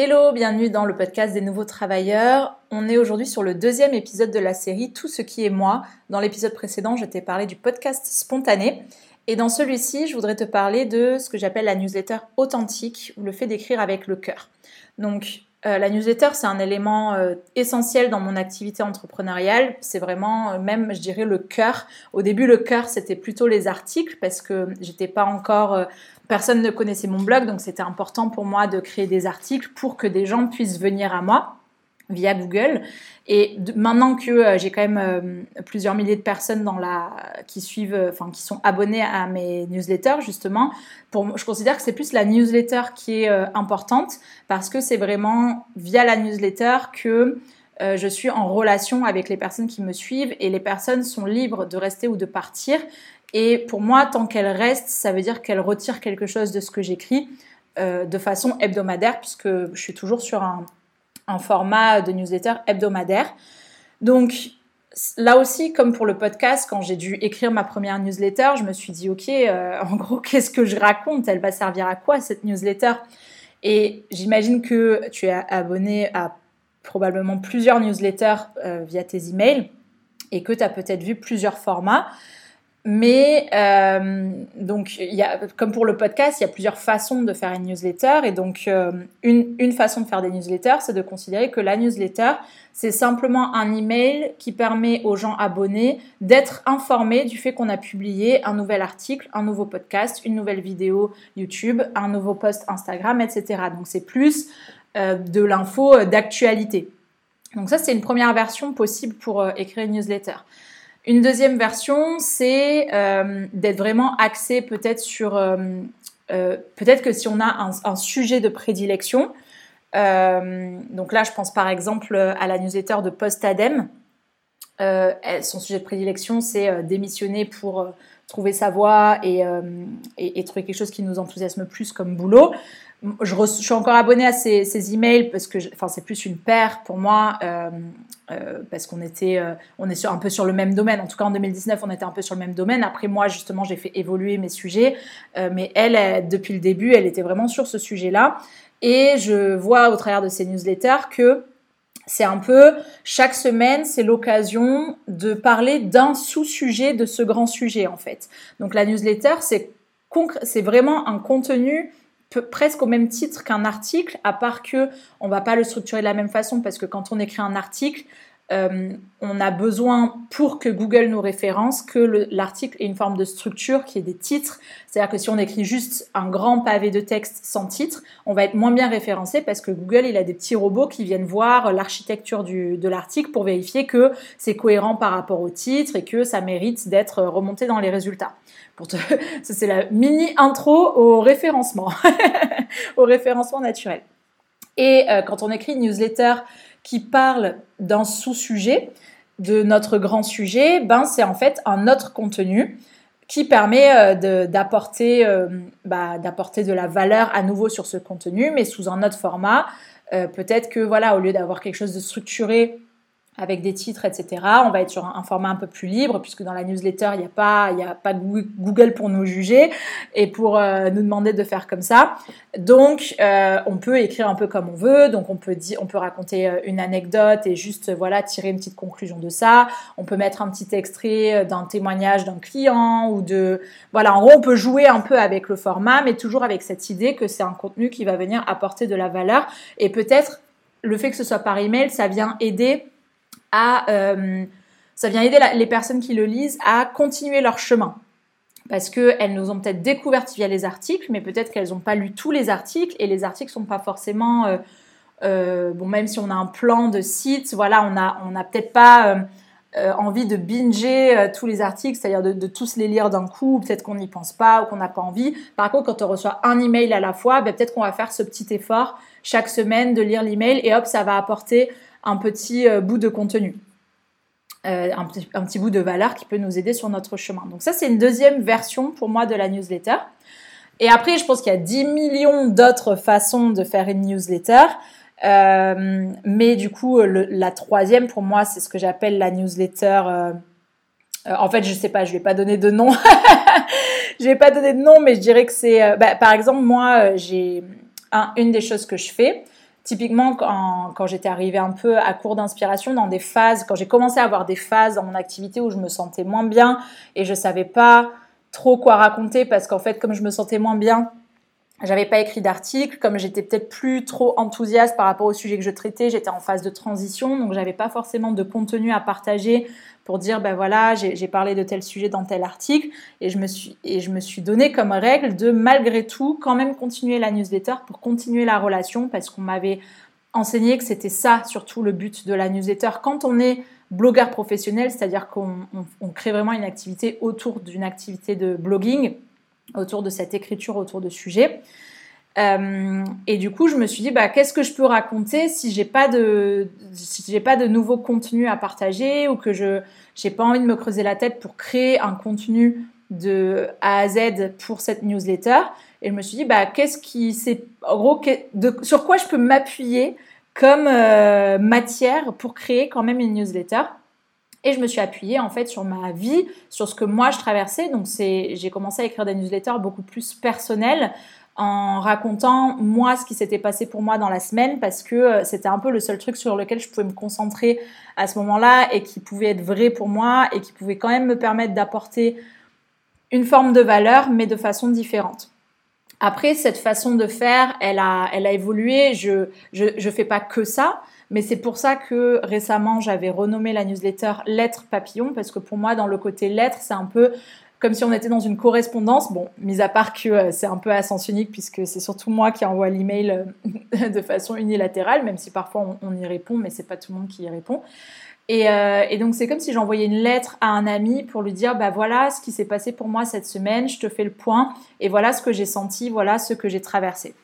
Hello, bienvenue dans le podcast des nouveaux travailleurs. On est aujourd'hui sur le deuxième épisode de la série Tout ce qui est moi. Dans l'épisode précédent, je t'ai parlé du podcast spontané. Et dans celui-ci, je voudrais te parler de ce que j'appelle la newsletter authentique ou le fait d'écrire avec le cœur. Donc, euh, la newsletter, c'est un élément euh, essentiel dans mon activité entrepreneuriale. C'est vraiment euh, même, je dirais, le cœur. Au début, le cœur, c'était plutôt les articles parce que j'étais pas encore Personne ne connaissait mon blog, donc c'était important pour moi de créer des articles pour que des gens puissent venir à moi via Google. Et maintenant que euh, j'ai quand même euh, plusieurs milliers de personnes dans la, qui suivent, euh, enfin qui sont abonnées à mes newsletters justement, pour, je considère que c'est plus la newsletter qui est importante parce que c'est vraiment via la newsletter que je suis en relation avec les personnes qui me suivent et les personnes sont libres de rester ou de partir. Et pour moi, tant qu'elle reste, ça veut dire qu'elle retire quelque chose de ce que j'écris de façon hebdomadaire, puisque je suis toujours sur un, format de newsletter hebdomadaire. Donc là aussi, comme pour le podcast, quand j'ai dû écrire ma première newsletter, je me suis dit, ok, euh, en gros, qu'est-ce que je raconte? Elle va servir à quoi cette newsletter? Et j'imagine que tu es abonné à probablement plusieurs newsletters euh, via tes emails et que tu as peut-être vu plusieurs formats. Mais euh, donc, comme pour le podcast, il y a plusieurs façons de faire une newsletter. Et donc, euh, une, façon de faire des newsletters, c'est de considérer que la newsletter, c'est simplement un email qui permet aux gens abonnés d'être informés du fait qu'on a publié un nouvel article, un nouveau podcast, une nouvelle vidéo YouTube, un nouveau post Instagram, etc. Donc, c'est plus euh, de l'info d'actualité. Donc, ça, c'est une première version possible pour écrire une newsletter. Une deuxième version, c'est euh, d'être vraiment axé peut-être sur... Euh, euh, peut-être que si on a un, sujet de prédilection, donc là je pense par exemple à la newsletter de Postadem, son sujet de prédilection c'est démissionner pour trouver sa voie et, trouver quelque chose qui nous enthousiasme plus comme boulot je, suis encore abonnée à ces, emails parce que, enfin, c'est plus une paire pour moi euh, euh, parce qu'on était, euh, on est sur, un peu sur le même domaine. En tout cas, en 2019, on était un peu sur le même domaine. Après, moi, justement, j'ai fait évoluer mes sujets, mais elle, depuis le début, elle était vraiment sur ce sujet-là. Et je vois au travers de ces newsletters que c'est un peu chaque semaine, c'est l'occasion de parler d'un sous-sujet de ce grand sujet en fait. Donc la newsletter, c'est vraiment un contenu presque au même titre qu'un article, à part que on va pas le structurer de la même façon parce que quand on écrit un article, euh, on a besoin pour que Google nous référence que l'article ait une forme de structure qui est des titres. C'est-à-dire que si on écrit juste un grand pavé de texte sans titre, on va être moins bien référencé parce que Google il a des petits robots qui viennent voir l'architecture de l'article pour vérifier que c'est cohérent par rapport au titre et que ça mérite d'être remonté dans les résultats. Pour te... C'est la mini intro au référencement, au référencement naturel. Et euh, quand on écrit une newsletter qui parle d'un sous-sujet, de notre grand sujet, ben c'est en fait un autre contenu qui permet euh, d'apporter euh, bah, d'apporter de la valeur à nouveau sur ce contenu, mais sous un autre format. Peut-être que voilà, au lieu d'avoir quelque chose de structuré avec des titres, etc. On va être sur un, format un peu plus libre, puisque dans la newsletter, il n'y a pas, Google pour nous juger et pour euh, nous demander de faire comme ça. Donc, euh, on peut écrire un peu comme on veut. Donc, on peut on peut raconter euh, une anecdote et juste, voilà, tirer une petite conclusion de ça. On peut mettre un petit extrait d'un témoignage d'un client ou de, voilà, en gros, on peut jouer un peu avec le format, mais toujours avec cette idée que c'est un contenu qui va venir apporter de la valeur et peut-être le fait que ce soit par email, ça vient aider à, euh, ça vient aider les personnes qui le lisent à continuer leur chemin. Parce qu'elles nous ont peut-être découvertes via les articles, mais peut-être qu'elles n'ont pas lu tous les articles et les articles sont pas forcément, euh, euh, bon, même si on a un plan de site, voilà, on a, on a peut-être pas envie de binger tous les articles, c'est-à-dire de, tous les lire d'un coup, peut-être qu'on n'y pense pas ou qu'on n'a pas envie. Par contre, quand on reçoit un email à la fois, ben, peut-être qu'on va faire ce petit effort chaque semaine de lire l'email et hop, ça va apporter un petit euh, bout de contenu. Euh, un, petit, bout de valeur qui peut nous aider sur notre chemin. Donc ça, c'est une deuxième version pour moi de la newsletter. Et après, je pense qu'il y a 10 millions d'autres façons de faire une newsletter. Euh, mais du coup, la troisième, pour moi, c'est ce que j'appelle la newsletter. en fait, je sais pas, je vais pas donner de nom. je vais pas donner de nom, mais je dirais que c'est, bah, par exemple, moi, j'ai une des choses que je fais, Typiquement, quand, j'étais arrivée un peu à court d'inspiration, dans des phases, quand j'ai commencé à avoir des phases dans mon activité où je me sentais moins bien et je savais pas trop quoi raconter parce qu'en fait, comme je me sentais moins bien, j'avais pas écrit d'article, comme j'étais peut-être plus trop enthousiaste par rapport au sujet que je traitais, j'étais en phase de transition, donc j'avais pas forcément de contenu à partager pour dire ben voilà, j'ai parlé de tel sujet dans tel article et je me suis et je me suis donné comme règle de malgré tout quand même continuer la newsletter pour continuer la relation parce qu'on m'avait enseigné que c'était ça surtout le but de la newsletter. Quand on est blogueur professionnel, c'est-à-dire qu'on crée vraiment une activité autour d'une activité de blogging autour de cette écriture, autour de sujets. Euh, et du coup, je me suis dit, bah, qu'est-ce que je peux raconter si j'ai pas si pas de nouveau contenu à partager ou que je j'ai pas envie de me creuser la tête pour créer un contenu de A à Z pour cette newsletter. Et je me suis dit, bah, qu'est-ce qui, c'est, en gros, sur quoi je peux m'appuyer comme euh, matière pour créer quand même une newsletter? Et je me suis appuyée en fait sur ma vie, sur ce que moi je traversais. Donc j'ai commencé à écrire des newsletters beaucoup plus personnelles en racontant moi ce qui s'était passé pour moi dans la semaine parce que euh, c'était un peu le seul truc sur lequel je pouvais me concentrer à ce moment-là et qui pouvait être vrai pour moi et qui pouvait quand même me permettre d'apporter une forme de valeur mais de façon différente. Après, cette façon de faire, elle a, elle a évolué. Je, je, je fais pas que ça. Mais c'est pour ça que récemment, j'avais renommé la newsletter Lettres Papillon, parce que pour moi, dans le côté lettres, c'est un peu comme si on était dans une correspondance. Bon, mis à part que euh, c'est un peu à sens unique, puisque c'est surtout moi qui envoie l'email euh, de façon unilatérale, même si parfois on, y répond, mais c'est pas tout le monde qui y répond. Et, euh, et donc c'est comme si j'envoyais une lettre à un ami pour lui dire bah voilà ce qui s'est passé pour moi cette semaine, je te fais le point et voilà ce que j'ai senti, voilà ce que j'ai traversé.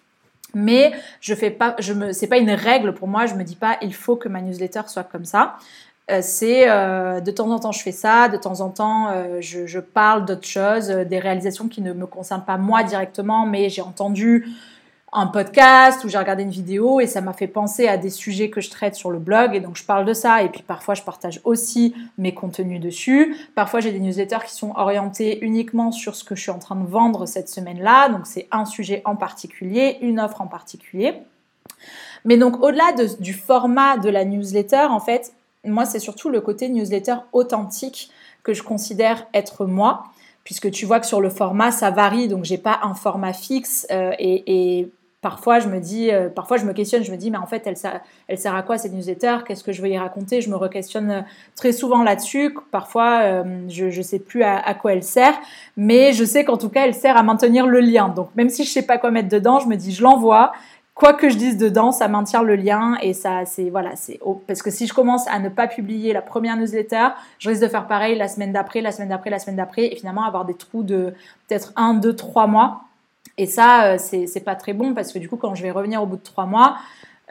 Mais je fais pas, je me, c'est pas une règle pour moi. Je me dis pas, il faut que ma newsletter soit comme ça. Euh, c'est euh, de temps en temps je fais ça, de temps en temps euh, je, parle d'autres choses, des réalisations qui ne me concernent pas moi directement, mais j'ai entendu un podcast ou j'ai regardé une vidéo et ça m'a fait penser à des sujets que je traite sur le blog et donc je parle de ça et puis parfois je partage aussi mes contenus dessus. Parfois j'ai des newsletters qui sont orientés uniquement sur ce que je suis en train de vendre cette semaine-là, donc c'est un sujet en particulier, une offre en particulier. Mais donc au-delà du format de la newsletter, en fait, moi c'est surtout le côté newsletter authentique que je considère être moi puisque tu vois que sur le format ça varie donc j'ai pas un format fixe euh, et, et parfois je me dis, euh, parfois je me questionne, je me dis mais en fait elle, sert à quoi cette newsletter? Qu'est-ce que je veux y raconter? Je me re-questionne euh, très souvent là-dessus. Parfois euh, je ne sais plus à, quoi elle sert, mais je sais qu'en tout cas elle sert à maintenir le lien. Donc même si je sais pas quoi mettre dedans, je me dis je l'envoie. Quoi que je dise dedans, ça maintient le lien et ça, c'est voilà, c'est parce que si je commence à ne pas publier la première newsletter, je risque de faire pareil la semaine d'après, la semaine d'après, la semaine d'après et finalement avoir des trous de peut-être un, deux, trois mois et ça, euh, c'est pas très bon parce que du coup, quand je vais revenir au bout de trois mois,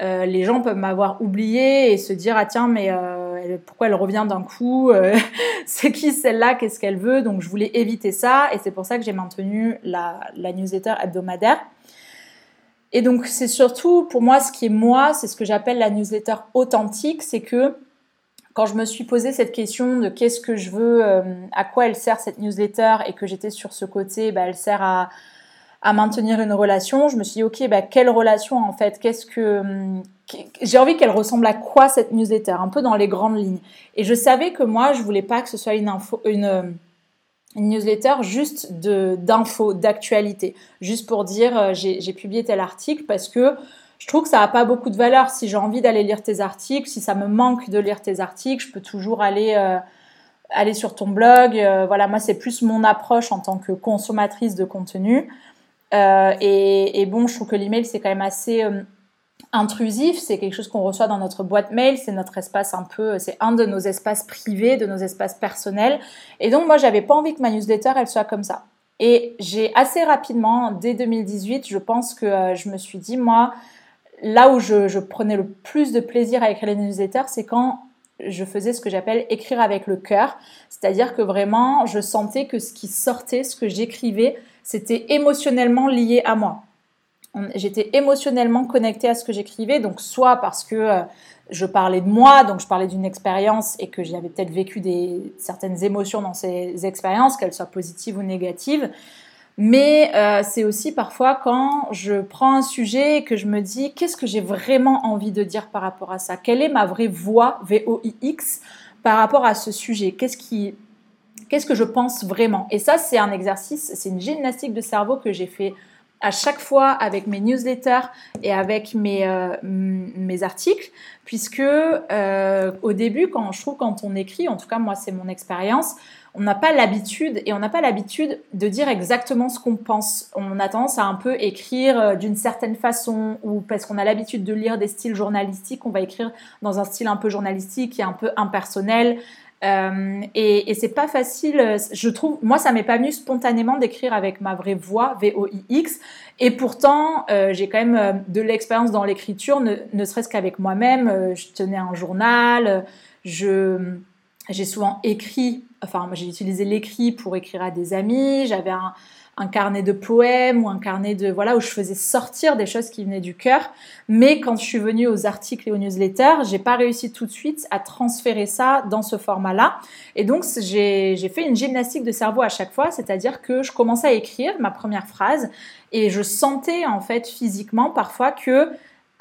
euh, les gens peuvent m'avoir oublié et se dire ah tiens mais euh, pourquoi elle revient d'un coup c'est qui celle-là qu'est-ce qu'elle veut? Donc je voulais éviter ça et c'est pour ça que j'ai maintenu la, newsletter hebdomadaire. Et donc c'est surtout pour moi ce qui est moi c'est ce que j'appelle la newsletter authentique c'est que quand je me suis posé cette question de qu'est-ce que je veux à quoi elle sert cette newsletter et que j'étais sur ce côté bah, elle sert à à maintenir une relation, je me suis dit, ok, bah, quelle relation en fait? Qu'est-ce que. Hum, j'ai envie qu'elle ressemble à quoi cette newsletter? Un peu dans les grandes lignes. Et je savais que moi, je voulais pas que ce soit une info. Une, une newsletter juste d'infos, d'actualité, juste pour dire euh, j'ai publié tel article parce que je trouve que ça n'a pas beaucoup de valeur. Si j'ai envie d'aller lire tes articles, si ça me manque de lire tes articles, je peux toujours aller, euh, aller sur ton blog. Euh, voilà, moi, c'est plus mon approche en tant que consommatrice de contenu. Euh, et, bon, je trouve que l'email, c'est quand même assez euh, intrusif. C'est quelque chose qu'on reçoit dans notre boîte mail. C'est notre espace un peu, c'est un de nos espaces privés, de nos espaces personnels. Et donc, moi, j'avais pas envie que ma newsletter, elle soit comme ça. Et j'ai assez rapidement, dès 2018, je pense que euh, je me suis dit, moi, là où je, je, prenais le plus de plaisir à écrire les newsletters, c'est quand je faisais ce que j'appelle écrire avec le cœur. C'est-à-dire que vraiment, je sentais que ce qui sortait, ce que j'écrivais, c'était émotionnellement lié à moi. J'étais émotionnellement connectée à ce que j'écrivais, donc soit parce que euh, je parlais de moi, donc je parlais d'une expérience et que j'avais peut-être vécu des, certaines émotions dans ces expériences, qu'elles soient positives ou négatives, Mais euh, c'est aussi parfois quand je prends un sujet et que je me dis qu'est-ce que j'ai vraiment envie de dire par rapport à ça? Quelle est ma vraie voix, V-O-I-X, par rapport à ce sujet? Qu'est-ce qui, qu'est-ce que je pense vraiment? Et ça, c'est un exercice, c'est une gymnastique de cerveau que j'ai fait à chaque fois avec mes newsletters et avec mes, euh, mes articles, puisque euh, au début, quand je trouve quand on écrit, en tout cas moi c'est mon expérience, on n'a pas l'habitude et on n'a pas l'habitude de dire exactement ce qu'on pense. On a tendance à un peu écrire euh, d'une certaine façon ou parce qu'on a l'habitude de lire des styles journalistiques, on va écrire dans un style un peu journalistique et un peu impersonnel. Euh, et, et c'est pas facile, je trouve, moi ça m'est pas venu spontanément d'écrire avec ma vraie voix, V-O-I-X, et pourtant euh, j'ai quand même euh, de l'expérience dans l'écriture, ne, ne serait-ce qu'avec moi-même, je tenais un journal, je, j'ai souvent écrit, enfin j'ai utilisé l'écrit pour écrire à des amis, j'avais un, carnet de poèmes ou un carnet de voilà où je faisais sortir des choses qui venaient du cœur. Mais quand je suis venue aux articles et aux newsletters, j'ai pas réussi tout de suite à transférer ça dans ce format-là. Et donc j'ai fait une gymnastique de cerveau à chaque fois, c'est-à-dire que je commençais à écrire ma première phrase et je sentais en fait physiquement parfois que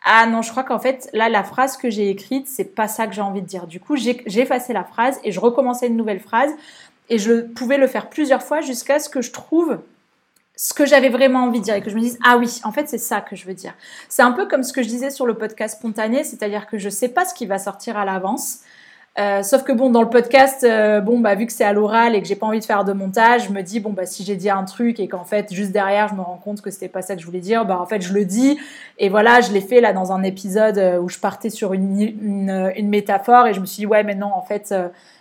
ah non, je crois qu'en fait, là, la phrase que j'ai écrite, c'est pas ça que j'ai envie de dire. Du coup, j'ai effacé la phrase et je recommençais une nouvelle phrase. Et je pouvais le faire plusieurs fois jusqu'à ce que je trouve ce que j'avais vraiment envie de dire et que je me dise ah oui en fait c'est ça que je veux dire c'est un peu comme ce que je disais sur le podcast spontané c'est-à-dire que je sais pas ce qui va sortir à l'avance euh, sauf que bon dans le podcast euh, bon bah vu que c'est à l'oral et que j'ai pas envie de faire de montage je me dis bon bah si j'ai dit un truc et qu'en fait juste derrière je me rends compte que c'était pas ça que je voulais dire bah en fait je le dis et voilà je l'ai fait là dans un épisode euh, où je partais sur une, une, une métaphore et je me suis dit ouais mais non en fait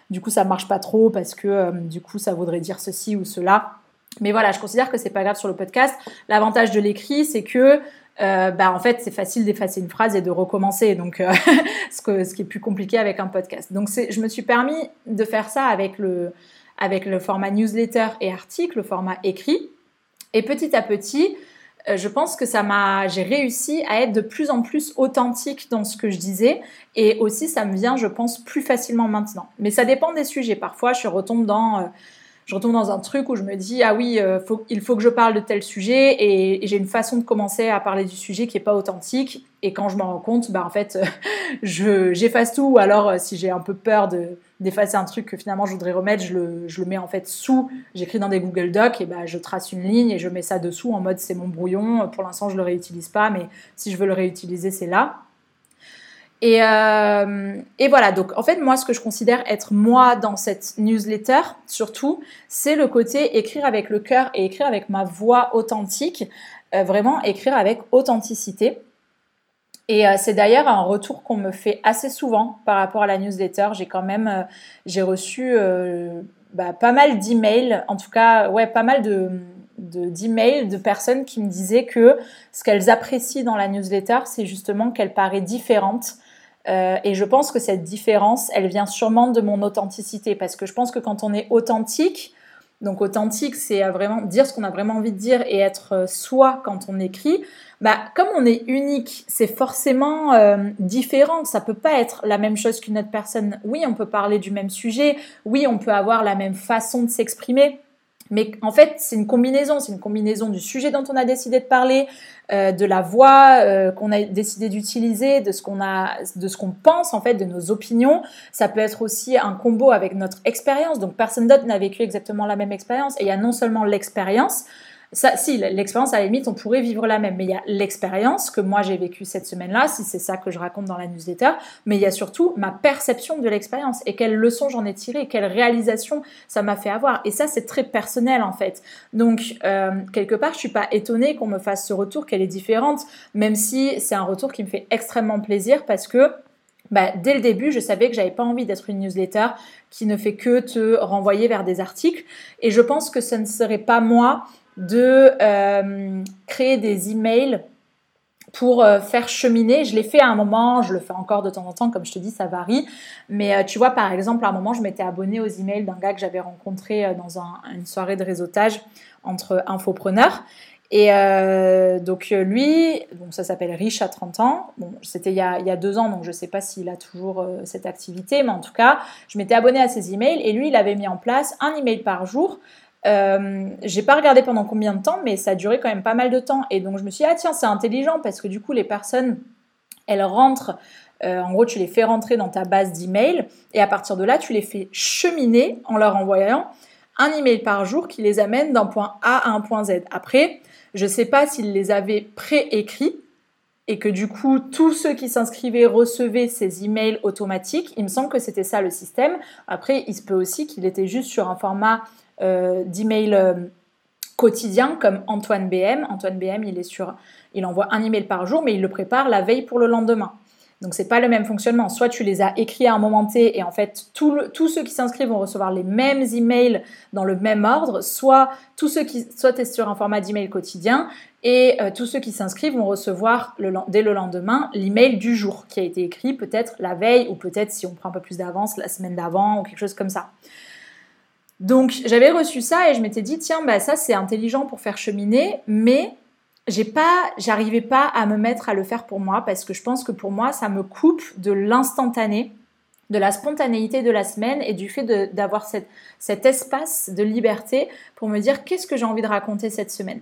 du coup ça marche pas trop parce que du coup ça voudrait dire ceci ou cela mais voilà, je considère que c'est pas grave sur le podcast. L'avantage de l'écrit, c'est que euh, bah, en fait, c'est facile d'effacer une phrase et de recommencer. Donc, euh, ce, qui est plus compliqué avec un podcast. Donc, je me suis permis de faire ça avec le, format newsletter et article, le format écrit. Et petit à petit, euh, je pense que j'ai réussi à être de plus en plus authentique dans ce que je disais. Et aussi, ça me vient, je pense, plus facilement maintenant. Mais ça dépend des sujets. Parfois, je retombe dans je retombe dans un truc où je me dis ah oui, euh, il faut que je parle de tel sujet et, j'ai une façon de commencer à parler du sujet qui est pas authentique. Et quand je m'en rends compte, bah en fait, je j'efface tout. Ou alors euh, si j'ai un peu peur de d'effacer un truc que finalement je voudrais remettre, je le, je le mets en fait sous. J'écris dans des Google Docs et bah je trace une ligne et je mets ça dessous en mode c'est mon brouillon. Pour l'instant, je le réutilise pas, mais si je veux le réutiliser, c'est là. Et, euh, et, voilà, donc en fait, moi, ce que je considère être moi dans cette newsletter, surtout, c'est le côté écrire avec le cœur et écrire avec ma voix authentique, euh, vraiment écrire avec authenticité. Et euh, c'est d'ailleurs un retour qu'on me fait assez souvent par rapport à la newsletter. J'ai quand même, j'ai reçu bah, pas mal d'emails, en tout cas, ouais, pas mal de d'emails de, de, personnes qui me disaient que ce qu'elles apprécient dans la newsletter, c'est justement qu'elle paraît différente euh, et je pense que cette différence, elle vient sûrement de mon authenticité, parce que je pense que quand on est authentique, donc authentique, c'est vraiment dire ce qu'on a vraiment envie de dire et être euh, soi quand on écrit. Bah, comme on est unique, c'est forcément euh, différent. Ça peut pas être la même chose qu'une autre personne. Oui, on peut parler du même sujet. Oui, on peut avoir la même façon de s'exprimer. Mais en fait, c'est une combinaison, c'est une combinaison du sujet dont on a décidé de parler, euh, de la voix euh, qu'on a décidé d'utiliser, de ce qu'on a, de ce qu'on pense en fait, de nos opinions. Ça peut être aussi un combo avec notre expérience. Donc personne d'autre n'a vécu exactement la même expérience. Et il y a non seulement l'expérience, ça, si, l'expérience, à la limite, on pourrait vivre la même. Mais il y a l'expérience que moi j'ai vécue cette semaine-là, si c'est ça que je raconte dans la newsletter. Mais il y a surtout ma perception de l'expérience et quelles leçons j'en ai tirées, quelles réalisations ça m'a fait avoir. Et ça, c'est très personnel en fait. Donc, euh, quelque part, je suis pas étonnée qu'on me fasse ce retour, qu'elle est différente, même si c'est un retour qui me fait extrêmement plaisir parce que bah, dès le début, je savais que j'avais pas envie d'être une newsletter qui ne fait que te renvoyer vers des articles. Et je pense que ce ne serait pas moi de euh, créer des emails pour euh, faire cheminer. Je l'ai fait à un moment, je le fais encore de temps en temps, comme je te dis, ça varie. Mais euh, tu vois, par exemple, à un moment, je m'étais abonnée aux emails d'un gars que j'avais rencontré dans une soirée de réseautage entre infopreneurs. Et donc lui, ça s'appelle Rich à 30 ans. C'était il, il, y a deux ans, donc je ne sais pas s'il a toujours cette activité, mais en tout cas, je m'étais abonnée à ses emails et lui, il avait mis en place un email par jour Euh, j'ai pas regardé pendant combien de temps, mais ça a duré quand même pas mal de temps. Et donc je me suis dit, ah tiens, c'est intelligent parce que du coup, les personnes, elles rentrent, euh, en gros, tu les fais rentrer dans ta base d'email et à partir de là, tu les fais cheminer en leur envoyant un email par jour qui les amène d'un point A à un point Z. Après, je sais pas s'ils les avaient préécrits et que du coup, tous ceux qui s'inscrivaient recevaient ces emails automatiques. Il me semble que c'était ça le système. Après, il se peut aussi qu'il était juste sur un format euh, d'email euh, quotidien comme Antoine BM. Antoine BM, il envoie un email par jour, mais il le prépare la veille pour le lendemain. Donc c'est pas le même fonctionnement. Soit tu les as écrits à un moment T et en fait tous ceux qui s'inscrivent vont recevoir les mêmes emails dans le même ordre, soit tous ceux qui es sur un format d'email quotidien et euh, tous ceux qui s'inscrivent vont recevoir dès le lendemain l'email du jour qui a été écrit peut-être la veille ou peut-être si on prend un peu plus d'avance la semaine d'avant ou quelque chose comme ça. Donc j'avais reçu ça et je m'étais dit tiens bah ça c'est intelligent pour faire cheminer mais j'ai pas j'arrivais pas à me mettre à le faire pour moi parce que je pense que pour moi ça me coupe de l'instantané de la spontanéité de la semaine et du fait d'avoir cet espace de liberté pour me dire qu'est-ce que j'ai envie de raconter cette semaine?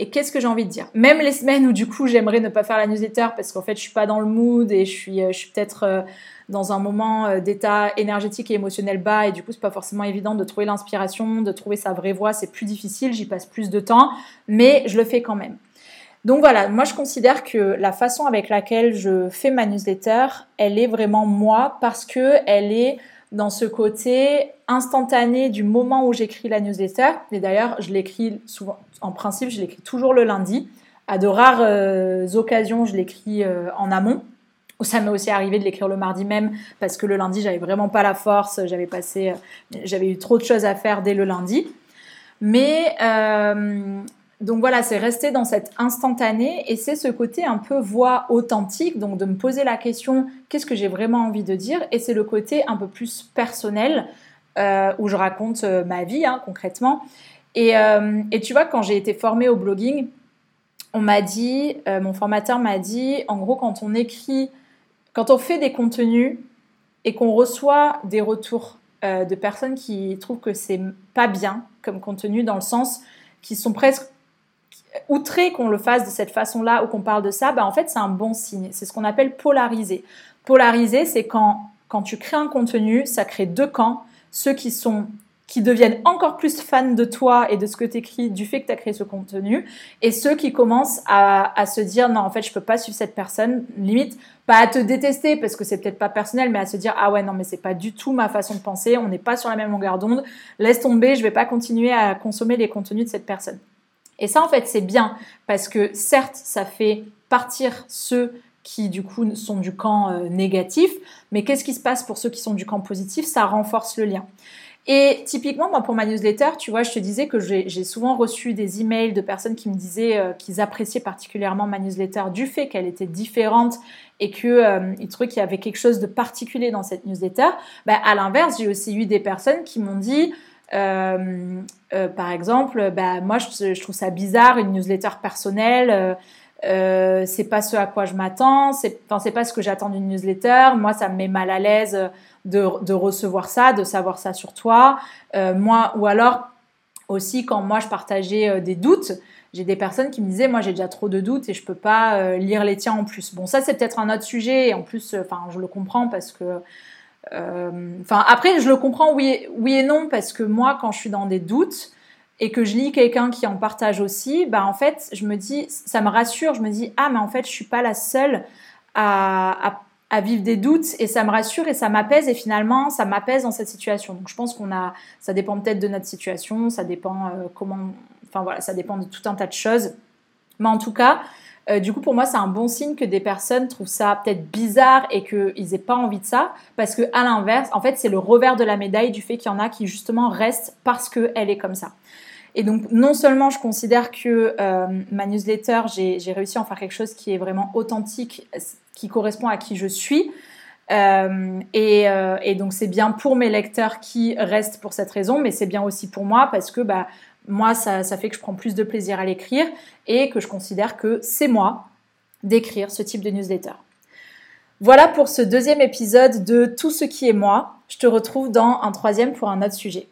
Et qu'est-ce que j'ai envie de dire? Même les semaines où du coup j'aimerais ne pas faire la newsletter parce qu'en fait je suis pas dans le mood et je suis, euh, je suis peut-être euh, dans un moment euh, d'état énergétique et émotionnel bas et du coup c'est pas forcément évident de trouver l'inspiration, de trouver sa vraie voix, c'est plus difficile, j'y passe plus de temps, mais je le fais quand même. Donc voilà, moi je considère que la façon avec laquelle je fais ma newsletter, elle est vraiment moi parce que elle est dans ce côté instantané du moment où j'écris la newsletter. Et d'ailleurs, je l'écris souvent, en principe, je l'écris toujours le lundi. À de rares euh, occasions, je l'écris euh, en amont. Ça m'est aussi arrivé de l'écrire le mardi même parce que le lundi, j'avais vraiment pas la force. J'avais passé, euh, j'avais eu trop de choses à faire dès le lundi. Mais donc voilà, c'est rester dans cette instantané et c'est ce côté un peu voix authentique, donc de me poser la question qu'est-ce que j'ai vraiment envie de dire? Et c'est le côté un peu plus personnel euh, où je raconte euh, ma vie hein, concrètement. Euh, et, tu vois, quand j'ai été formée au blogging, on m'a dit, mon formateur m'a dit, en gros, quand on écrit, quand on fait des contenus et qu'on reçoit des retours de personnes qui trouvent que c'est pas bien comme contenu dans le sens qui sont presque outré qu'on le fasse de cette façon-là ou qu'on parle de ça, bah en fait, c'est un bon signe. C'est ce qu'on appelle polariser. Polariser, c'est quand, quand tu crées un contenu, ça crée deux camps. Ceux qui sont qui deviennent encore plus fans de toi et de ce que tu du fait que tu as créé ce contenu, et ceux qui commencent à, à, se dire non, en fait, je peux pas suivre cette personne, limite, pas à te détester parce que c'est peut-être pas personnel, mais à se dire ah ouais, non, mais c'est pas du tout ma façon de penser, on n'est pas sur la même longueur d'onde, laisse tomber, je vais pas continuer à consommer les contenus de cette personne. Et ça, en fait, c'est bien parce que certes, ça fait partir ceux qui du coup sont du camp euh, négatif, mais qu'est-ce qui se passe pour ceux qui sont du camp positif? Ça renforce le lien. Et typiquement, moi, pour ma newsletter, tu vois, je te disais que j'ai souvent reçu des emails de personnes qui me disaient euh, qu'ils appréciaient particulièrement ma newsletter du fait qu'elle était différente et qu'ils euh, trouvaient qu'il y avait quelque chose de particulier dans cette newsletter. Ben, à l'inverse, j'ai aussi eu des personnes qui m'ont dit par exemple, bah, moi je, trouve ça bizarre, une newsletter personnelle, euh, c'est pas ce à quoi je m'attends, c'est enfin, pas ce que j'attends d'une newsletter, moi ça me met mal à l'aise de, recevoir ça, de savoir ça sur toi. moi, ou alors aussi quand moi je partageais des doutes, j'ai des personnes qui me disaient moi j'ai déjà trop de doutes et je peux pas lire les tiens en plus. Bon ça c'est peut-être un autre sujet et en plus enfin je le comprends parce que euh, enfin, après, je le comprends, oui, oui et non, parce que moi, quand je suis dans des doutes et que je lis quelqu'un qui en partage aussi, bah en fait, je me dis, ça me rassure. Je me dis, ah, mais en fait, je suis pas la seule à, à, vivre des doutes et ça me rassure et ça m'apaise et finalement, ça m'apaise dans cette situation. Donc, je pense qu'on a, ça dépend peut-être de notre situation, ça dépend euh, comment, enfin voilà, ça dépend de tout un tas de choses. Mais en tout cas, euh, du coup, pour moi, c'est un bon signe que des personnes trouvent ça peut-être bizarre et qu'ils n'aient pas envie de ça, parce que à l'inverse, en fait, c'est le revers de la médaille du fait qu'il y en a qui justement restent parce qu'elle est comme ça. Et donc, non seulement je considère que euh, ma newsletter, j'ai réussi à en faire quelque chose qui est vraiment authentique, qui correspond à qui je suis. Euh, et, et, donc, c'est bien pour mes lecteurs qui restent pour cette raison, mais c'est bien aussi pour moi parce que bah, moi, ça, fait que je prends plus de plaisir à l'écrire et que je considère que c'est moi d'écrire ce type de newsletter. Voilà pour ce deuxième épisode de Tout ce qui est moi. Je te retrouve dans un troisième pour un autre sujet.